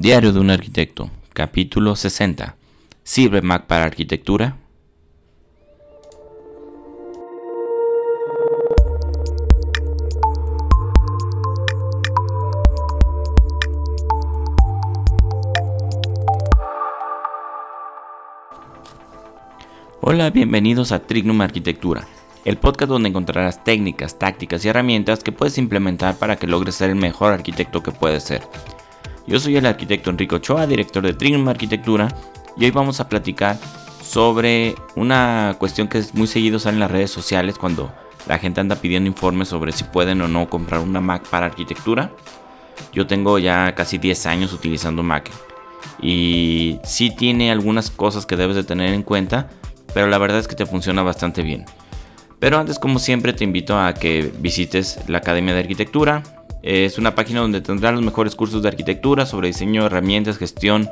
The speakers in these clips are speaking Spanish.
Diario de un arquitecto, capítulo 60. ¿Sirve Mac para arquitectura? Hola, bienvenidos a Trignum Arquitectura, el podcast donde encontrarás técnicas, tácticas y herramientas que puedes implementar para que logres ser el mejor arquitecto que puedes ser. Yo soy el arquitecto Enrico Ochoa, director de Trignum Arquitectura, y hoy vamos a platicar sobre una cuestión que es muy seguido sale en las redes sociales cuando la gente anda pidiendo informes sobre si pueden o no comprar una Mac para arquitectura. Yo tengo ya casi 10 años utilizando Mac y sí tiene algunas cosas que debes de tener en cuenta, pero la verdad es que te funciona bastante bien. Pero antes, como siempre, te invito a que visites la Academia de Arquitectura. Es una página donde tendrás los mejores cursos de arquitectura sobre diseño, herramientas, gestión,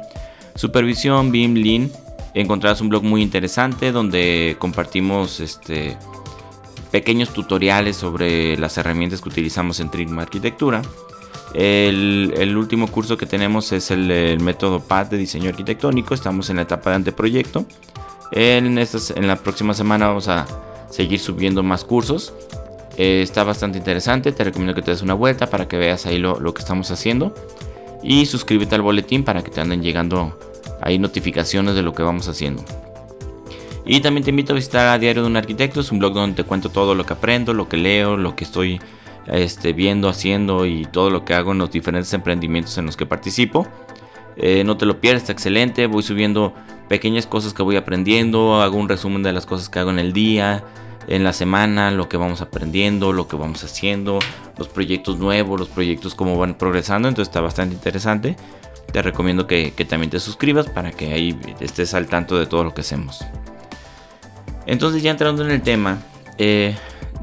supervisión, BIM, Lean. Encontrarás un blog muy interesante donde compartimos este, pequeños tutoriales sobre las herramientas que utilizamos en Trim Arquitectura. El, último curso que tenemos es el, el, método PAD de diseño arquitectónico. Estamos en la etapa de anteproyecto. En, estas, en la próxima semana vamos a seguir subiendo más cursos. Eh, está bastante interesante, te recomiendo que te des una vuelta para que veas ahí lo, que estamos haciendo. Y suscríbete al boletín para que te anden llegando ahí notificaciones de lo que vamos haciendo. Y también te invito a visitar a Diario de un Arquitecto, es un blog donde te cuento todo lo que aprendo, lo que leo, lo que estoy este, viendo, haciendo y todo lo que hago en los diferentes emprendimientos en los que participo. Eh, no te lo pierdas, está excelente. Voy subiendo pequeñas cosas que voy aprendiendo, hago un resumen de las cosas que hago en el día, en la semana, lo que vamos aprendiendo, lo que vamos haciendo, los proyectos nuevos, los proyectos como van progresando, entonces está bastante interesante. Te recomiendo que, también te suscribas para que ahí estés al tanto de todo lo que hacemos. Entonces ya entrando en el tema, eh,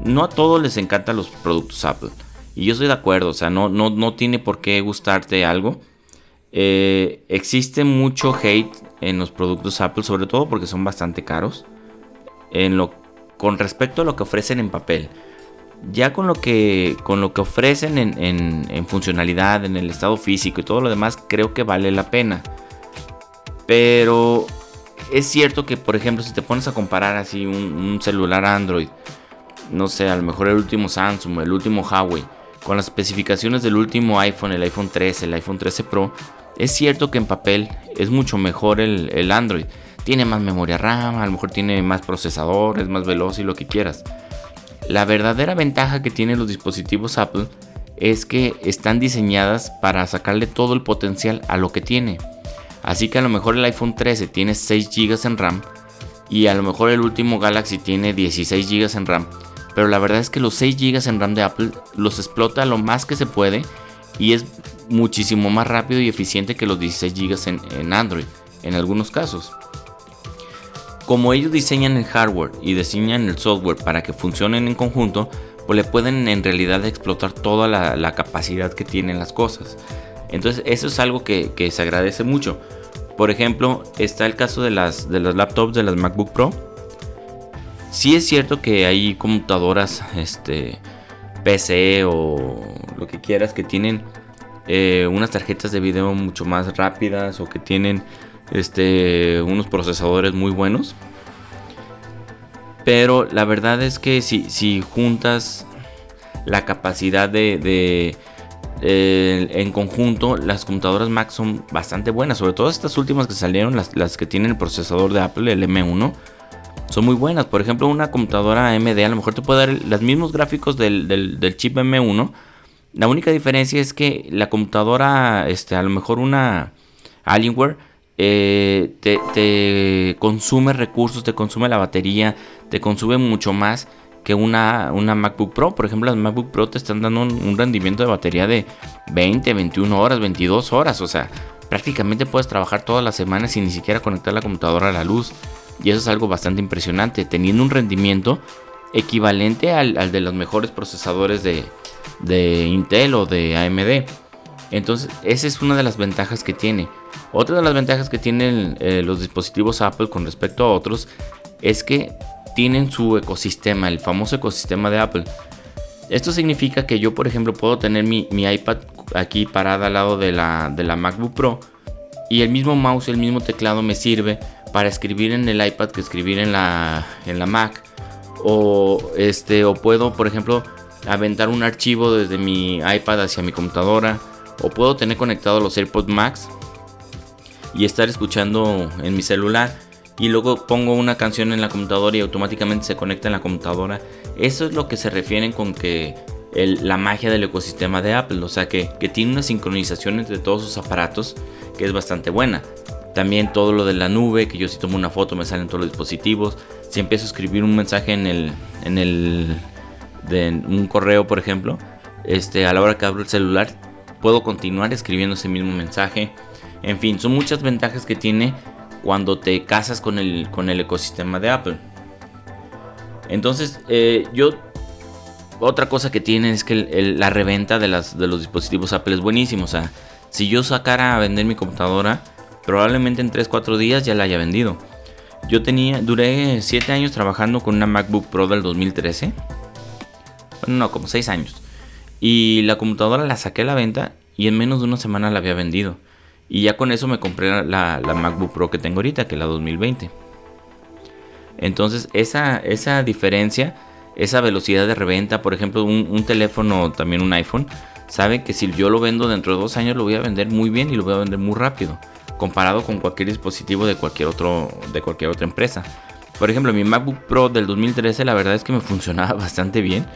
no a todos les encantan los productos Apple. Y yo estoy de acuerdo, o sea, no, no, no tiene por qué gustarte algo. Eh, existe mucho hate en los productos Apple, sobre todo porque son bastante caros. En lo, con respecto a lo que ofrecen en papel. Ya con lo que, con lo que ofrecen en, funcionalidad, en el estado físico y todo lo demás, creo que vale la pena. Pero es cierto que, por ejemplo, si te pones a comparar así un, un celular Android, no sé, a lo mejor el último Samsung, el último Huawei, con las especificaciones del último iPhone, el iPhone 13, el iPhone 13 Pro, es cierto que en papel es mucho mejor el, Android. Tiene más memoria RAM, a lo mejor tiene más procesador, es más veloz y lo que quieras. La verdadera ventaja que tienen los dispositivos Apple es que están diseñadas para sacarle todo el potencial a lo que tiene. Así que a lo mejor el iPhone 13 tiene 6 GB en RAM y a lo mejor el último Galaxy tiene 16 GB en RAM. Pero la verdad es que los 6 GB en RAM de Apple los explota lo más que se puede y es muchísimo más rápido y eficiente que los 16 GB en, Android, en algunos casos. Como ellos diseñan el hardware y diseñan el software para que funcionen en conjunto, pues le pueden en realidad explotar toda la, capacidad que tienen las cosas. Entonces eso es algo que, se agradece mucho. Por ejemplo, está el caso de las, de las laptops de las MacBook Pro. Sí es cierto que hay computadoras, este, PC o lo que quieras que tienen eh, unas tarjetas de video mucho más rápidas o que tienen este, unos procesadores muy buenos. Pero la verdad es que si, si juntas la capacidad de, en conjunto, las computadoras Mac son bastante buenas. Sobre todo estas últimas que salieron, las, que tienen el procesador de Apple, el M1, son muy buenas. Por ejemplo, una computadora AMD a lo mejor te puede dar los mismos gráficos del, del chip M1 la única diferencia es que la computadora, este, a lo mejor una Alienware, eh, te, consume recursos, te consume la batería, te consume mucho más que una, una MacBook Pro. Por ejemplo, las MacBook Pro te están dando un, rendimiento de batería de 20, 21 horas, 22 horas. O sea, prácticamente puedes trabajar todas las semanas sin ni siquiera conectar la computadora a la luz. Y eso es algo bastante impresionante, teniendo un rendimiento equivalente al de los mejores procesadores de, de Intel o de AMD. Entonces, esa es una de las ventajas que tiene. Otra de las ventajas que tienen eh, los dispositivos Apple con respecto a otros es que tienen su ecosistema, el famoso ecosistema de Apple. Esto significa que yo, por ejemplo, puedo tener mi, iPad aquí parada al lado de la, de la MacBook Pro y el mismo mouse, el mismo teclado me sirve para escribir en el iPad que escribir en la, Mac. O, este, o puedo, por ejemplo, aventar un archivo desde mi iPad hacia mi computadora. O puedo tener conectado los AirPods Max y estar escuchando en mi celular. Y luego pongo una canción en la computadora y automáticamente se conecta en la computadora. Eso es lo que se refieren con que la magia del ecosistema de Apple. O sea que, que tiene una sincronización entre todos sus aparatos que es bastante buena. También todo lo de la nube, que yo si tomo una foto me salen todos los dispositivos. Si empiezo a escribir un mensaje en el, en el, de un correo, por ejemplo, este, a la hora que abro el celular, puedo continuar escribiendo ese mismo mensaje. En fin, son muchas ventajas que tiene cuando te casas con el, con el ecosistema de Apple. Entonces, eh, yo otra cosa que tiene es que la reventa de, las, de los dispositivos Apple es buenísimo. O sea, si yo sacara a vender mi computadora, probablemente en 3-4 días ya la haya vendido. Yo tenía, duré 7 años trabajando con una MacBook Pro del 2013. Bueno, no, como 6 años. Y la computadora la saqué a la venta y en menos de una semana la había vendido. Y ya con eso me compré la, MacBook Pro que tengo ahorita, que es la 2020. Entonces, esa, esa diferencia, esa velocidad de reventa, por ejemplo, un, un teléfono, también un iPhone, sabe que si yo lo vendo dentro de dos años lo voy a vender muy bien y lo voy a vender muy rápido comparado con cualquier dispositivo de cualquier otro de cualquier otra empresa. Por ejemplo, mi MacBook Pro del 2013 la verdad es que me funcionaba bastante bien.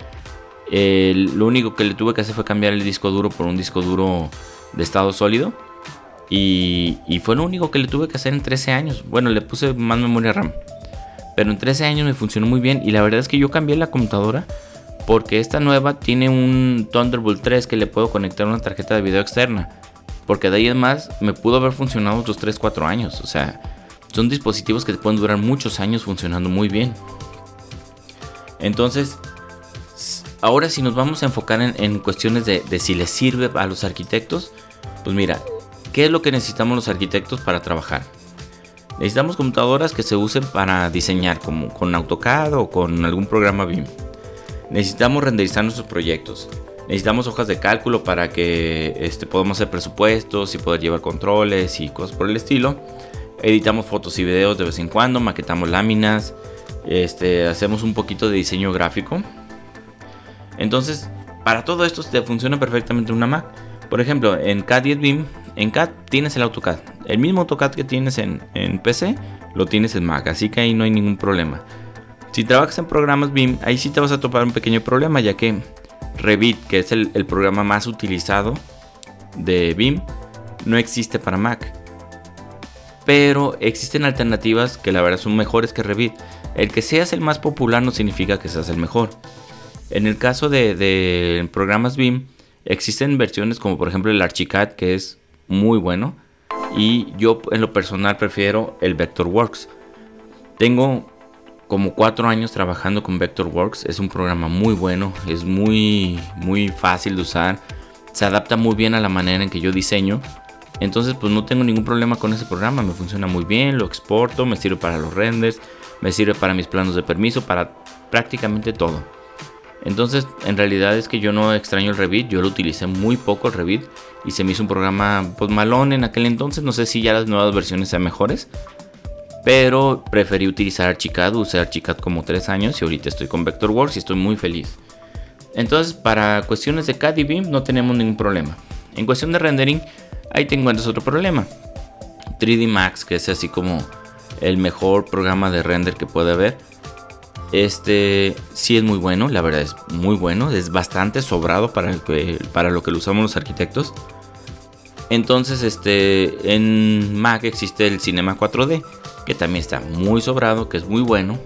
lo único que le tuve que hacer fue cambiar el disco duro por un disco duro de estado sólido. Y, y, fue lo único que le tuve que hacer en 13 años. Bueno, le puse más memoria RAM. Pero en 13 años me funcionó muy bien. Y la verdad es que yo cambié la computadora porque esta nueva tiene un Thunderbolt 3 que le puedo conectar una tarjeta de video externa. Porque de ahí en más me pudo haber funcionado otros 3-4 años. O sea, son dispositivos que te pueden durar muchos años funcionando muy bien. Entonces, ahora si nos vamos a enfocar en, cuestiones de, de, si les sirve a los arquitectos, pues mira, ¿qué es lo que necesitamos los arquitectos para trabajar? Necesitamos computadoras que se usen para diseñar, como con AutoCAD o con algún programa BIM. Necesitamos renderizar nuestros proyectos. Necesitamos hojas de cálculo para que este, podamos hacer presupuestos y poder llevar controles y cosas por el estilo. Editamos fotos y videos de vez en cuando, maquetamos láminas, este, hacemos un poquito de diseño gráfico. Entonces, para todo esto te funciona perfectamente una Mac. Por ejemplo, en CAD y BIM, en CAD tienes el AutoCAD. El mismo AutoCAD que tienes en, PC, lo tienes en Mac, así que ahí no hay ningún problema. Si trabajas en programas BIM, ahí sí te vas a topar un pequeño problema, ya que Revit, que es el, programa más utilizado de BIM, no existe para Mac. Pero existen alternativas que la verdad son mejores que Revit. El que seas el más popular no significa que seas el mejor. En el caso de, de programas BIM, existen versiones como por ejemplo el Archicad, que es muy bueno. Y yo en lo personal prefiero el Vectorworks. Tengo como cuatro años trabajando con Vectorworks. Es un programa muy bueno, es muy, muy fácil de usar. Se adapta muy bien a la manera en que yo diseño. Entonces pues no tengo ningún problema con ese programa. Me funciona muy bien, lo exporto, me sirve para los renders, me sirve para mis planos de permiso, para prácticamente todo. Entonces en realidad es que yo no extraño el Revit, yo lo utilicé muy poco el Revit y se me hizo un programa pues malón en aquel entonces. No sé si ya las nuevas versiones sean mejores. Pero preferí utilizar Archicad, usé Archicad como 3 años y ahorita estoy con Vectorworks y estoy muy feliz. Entonces, para cuestiones de CAD y BIM no tenemos ningún problema. En cuestión de rendering, ahí te encuentras otro problema. 3D Max, que es así como el mejor programa de render que puede haber. Este sí es muy bueno, la verdad es muy bueno, es bastante sobrado para, para lo que lo usamos los arquitectos. Entonces, este, en Mac existe el Cinema 4D, que también está muy sobrado, que es muy bueno.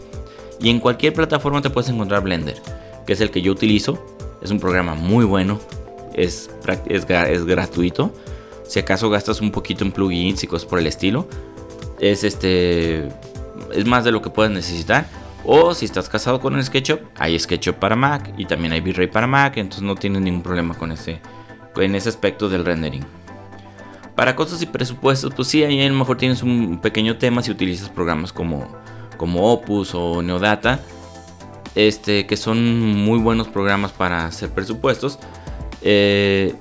Y en cualquier plataforma te puedes encontrar Blender, que es el que yo utilizo. Es un programa muy bueno, es, es, es gratuito. Si acaso gastas un poquito en plugins y cosas por el estilo, es este es más de lo que puedes necesitar. O si estás casado con el SketchUp, hay SketchUp para Mac y también hay V-Ray para Mac, entonces no tienes ningún problema con ese, ese aspecto del rendering. Para costos y presupuestos, pues sí, ahí a lo mejor tienes un pequeño tema si utilizas programas como, como Opus o Neodata, este, que son muy buenos programas para hacer presupuestos. Eh,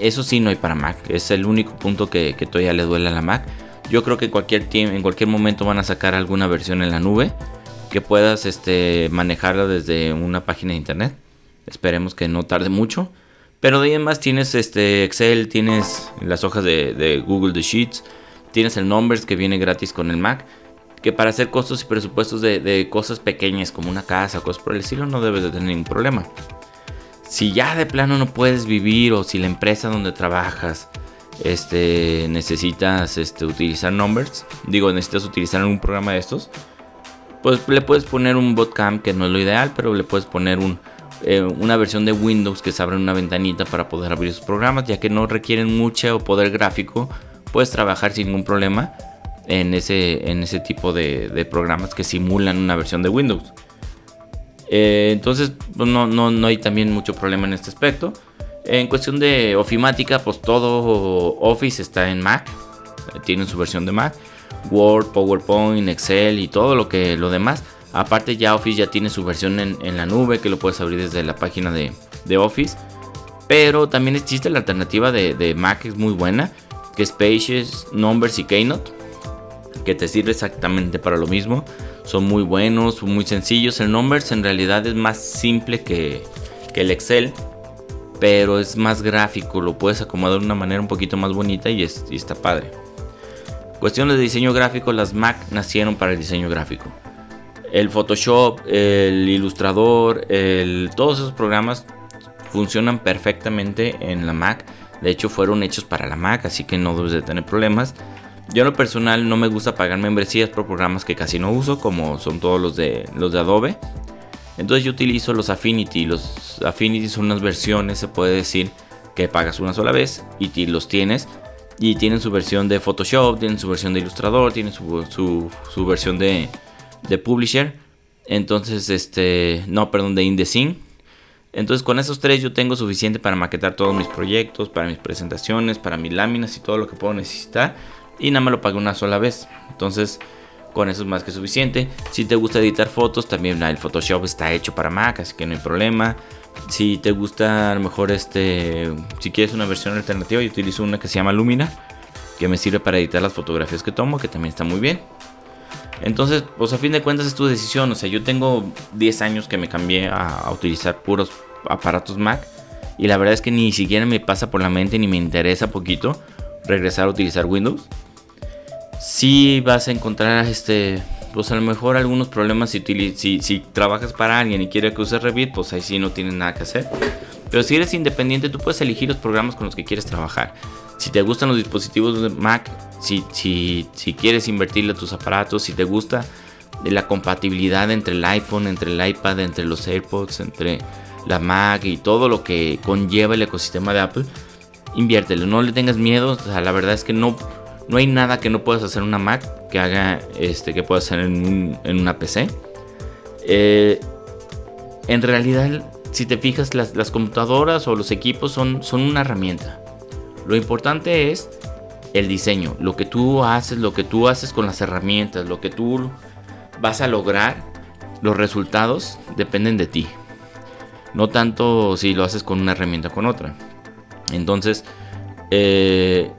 eso sí no hay para Mac. Es el único punto que, todavía le duele a la Mac. Yo creo que cualquier en cualquier momento van a sacar alguna versión en la nube que puedas este, manejarla desde una página de internet. Esperemos que no tarde mucho. Pero de ahí en más tienes este Excel, tienes las hojas de, Google de Sheets, tienes el Numbers que viene gratis con el Mac. Que para hacer costos y presupuestos de, de cosas pequeñas como una casa o cosas por el estilo no debes de tener ningún problema. Si ya de plano no puedes vivir o si la empresa donde trabajas este, necesitas este, utilizar numbers, digo, necesitas utilizar algún programa de estos, pues le puedes poner un botcam que no es lo ideal, pero le puedes poner un, eh, una versión de Windows que se abre una ventanita para poder abrir esos programas, ya que no requieren mucho poder gráfico, puedes trabajar sin ningún problema en ese, en ese tipo de, de programas que simulan una versión de Windows. Eh, entonces, pues, no, no, no hay también mucho problema en este aspecto. En cuestión de ofimática, pues todo Office está en Mac. Tienen su versión de Mac. Word, PowerPoint, Excel y todo lo que lo demás. Aparte ya Office ya tiene su versión en, la nube que lo puedes abrir desde la página de, Office. Pero también existe la alternativa de, de, Mac, es muy buena, que es Pages, Numbers y Keynote, que te sirve exactamente para lo mismo son muy buenos, muy sencillos. El Numbers en realidad es más simple que, el Excel, pero es más gráfico, lo puedes acomodar de una manera un poquito más bonita y, está padre. Cuestiones de diseño gráfico, las Mac nacieron para el diseño gráfico. El Photoshop, el Illustrator, todos esos programas funcionan perfectamente en la Mac. De hecho, fueron hechos para la Mac, así que no debes de tener problemas. Yo en lo personal no me gusta pagar membresías por programas que casi no uso, como son todos los de, los de Adobe. Entonces yo utilizo los Affinity. Los Affinity son unas versiones, se puede decir, que pagas una sola vez y los tienes. Y tienen su versión de Photoshop, tienen su versión de Illustrator, tienen su, versión de, de, Publisher. Entonces, este, no, perdón, de InDesign. Entonces con esos tres yo tengo suficiente para maquetar todos mis proyectos, para mis presentaciones, para mis láminas y todo lo que puedo necesitar y nada más lo pagué una sola vez. Entonces, con eso es más que suficiente. Si te gusta editar fotos, también el Photoshop está hecho para Mac, así que no hay problema. Si te gusta, a lo mejor este, si quieres una versión alternativa, yo utilizo una que se llama Lumina, que me sirve para editar las fotografías que tomo, que también está muy bien. Entonces, pues a fin de cuentas es tu decisión. O sea, yo tengo 10 años que me cambié a, a utilizar puros aparatos Mac. Y la verdad es que ni siquiera me pasa por la mente ni me interesa poquito regresar a utilizar Windows si vas a encontrar este pues a lo mejor algunos problemas si, trabajas para alguien y quiere que uses Revit, pues ahí sí no tienes nada que hacer. Pero si eres independiente, tú puedes elegir los programas con los que quieres trabajar. Si te gustan los dispositivos de Mac, si, si, si quieres invertirle a tus aparatos, si te gusta la compatibilidad entre el iPhone, entre el iPad, entre los AirPods, entre la Mac y todo lo que conlleva el ecosistema de Apple, inviértelo. No le tengas miedo. O sea, la verdad es que no no hay nada que no puedas hacer en una Mac que haga este que puedas hacer en, una PC. Eh, en realidad, si te fijas, las, computadoras o los equipos son, son una herramienta. Lo importante es el diseño, lo que tú haces, lo que tú haces con las herramientas, lo que tú vas a lograr, los resultados dependen de ti. No tanto si lo haces con una herramienta o con otra. Entonces, eh,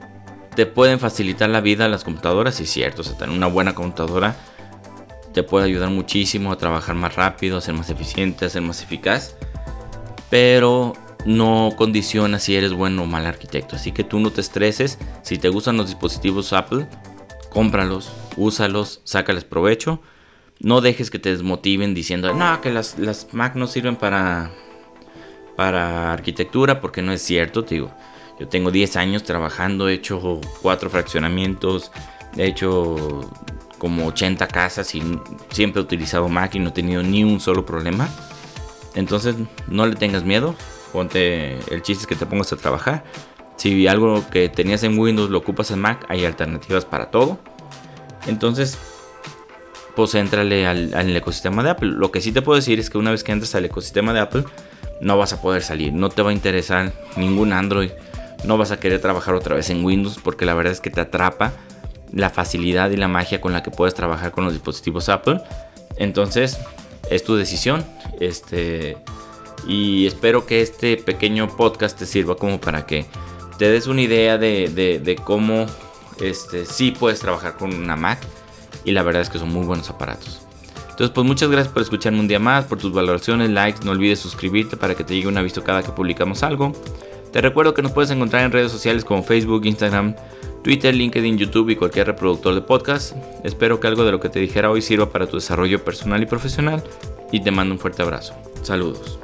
te pueden facilitar la vida las computadoras, es cierto, o sea, tener una buena computadora te puede ayudar muchísimo a trabajar más rápido, a ser más eficiente, a ser más eficaz, pero no condiciona si eres bueno o mal arquitecto. Así que tú no te estreses, si te gustan los dispositivos Apple, cómpralos, úsalos, sácales provecho. No dejes que te desmotiven diciendo, no, que las, las Mac no sirven para, para arquitectura, porque no es cierto, te digo. Yo tengo 10 años trabajando, he hecho 4 fraccionamientos, he hecho como 80 casas y siempre he utilizado Mac y no he tenido ni un solo problema. Entonces no le tengas miedo, ponte el chiste es que te pongas a trabajar. Si algo que tenías en Windows lo ocupas en Mac, hay alternativas para todo. Entonces, pues entrale al, ecosistema de Apple. Lo que sí te puedo decir es que una vez que entres al ecosistema de Apple, no vas a poder salir. No te va a interesar ningún Android no vas a querer trabajar otra vez en Windows porque la verdad es que te atrapa la facilidad y la magia con la que puedes trabajar con los dispositivos Apple. Entonces, es tu decisión. Este y espero que este pequeño podcast te sirva como para que te des una idea de, cómo este, sí puedes trabajar con una Mac. Y la verdad es que son muy buenos aparatos. Entonces, pues muchas gracias por escucharme un día más, por tus valoraciones, likes. No olvides suscribirte para que te llegue un aviso cada que publicamos algo. Te recuerdo que nos puedes encontrar en redes sociales como Facebook, Instagram, Twitter, LinkedIn, YouTube y cualquier reproductor de podcast. Espero que algo de lo que te dijera hoy sirva para tu desarrollo personal y profesional y te mando un fuerte abrazo. Saludos.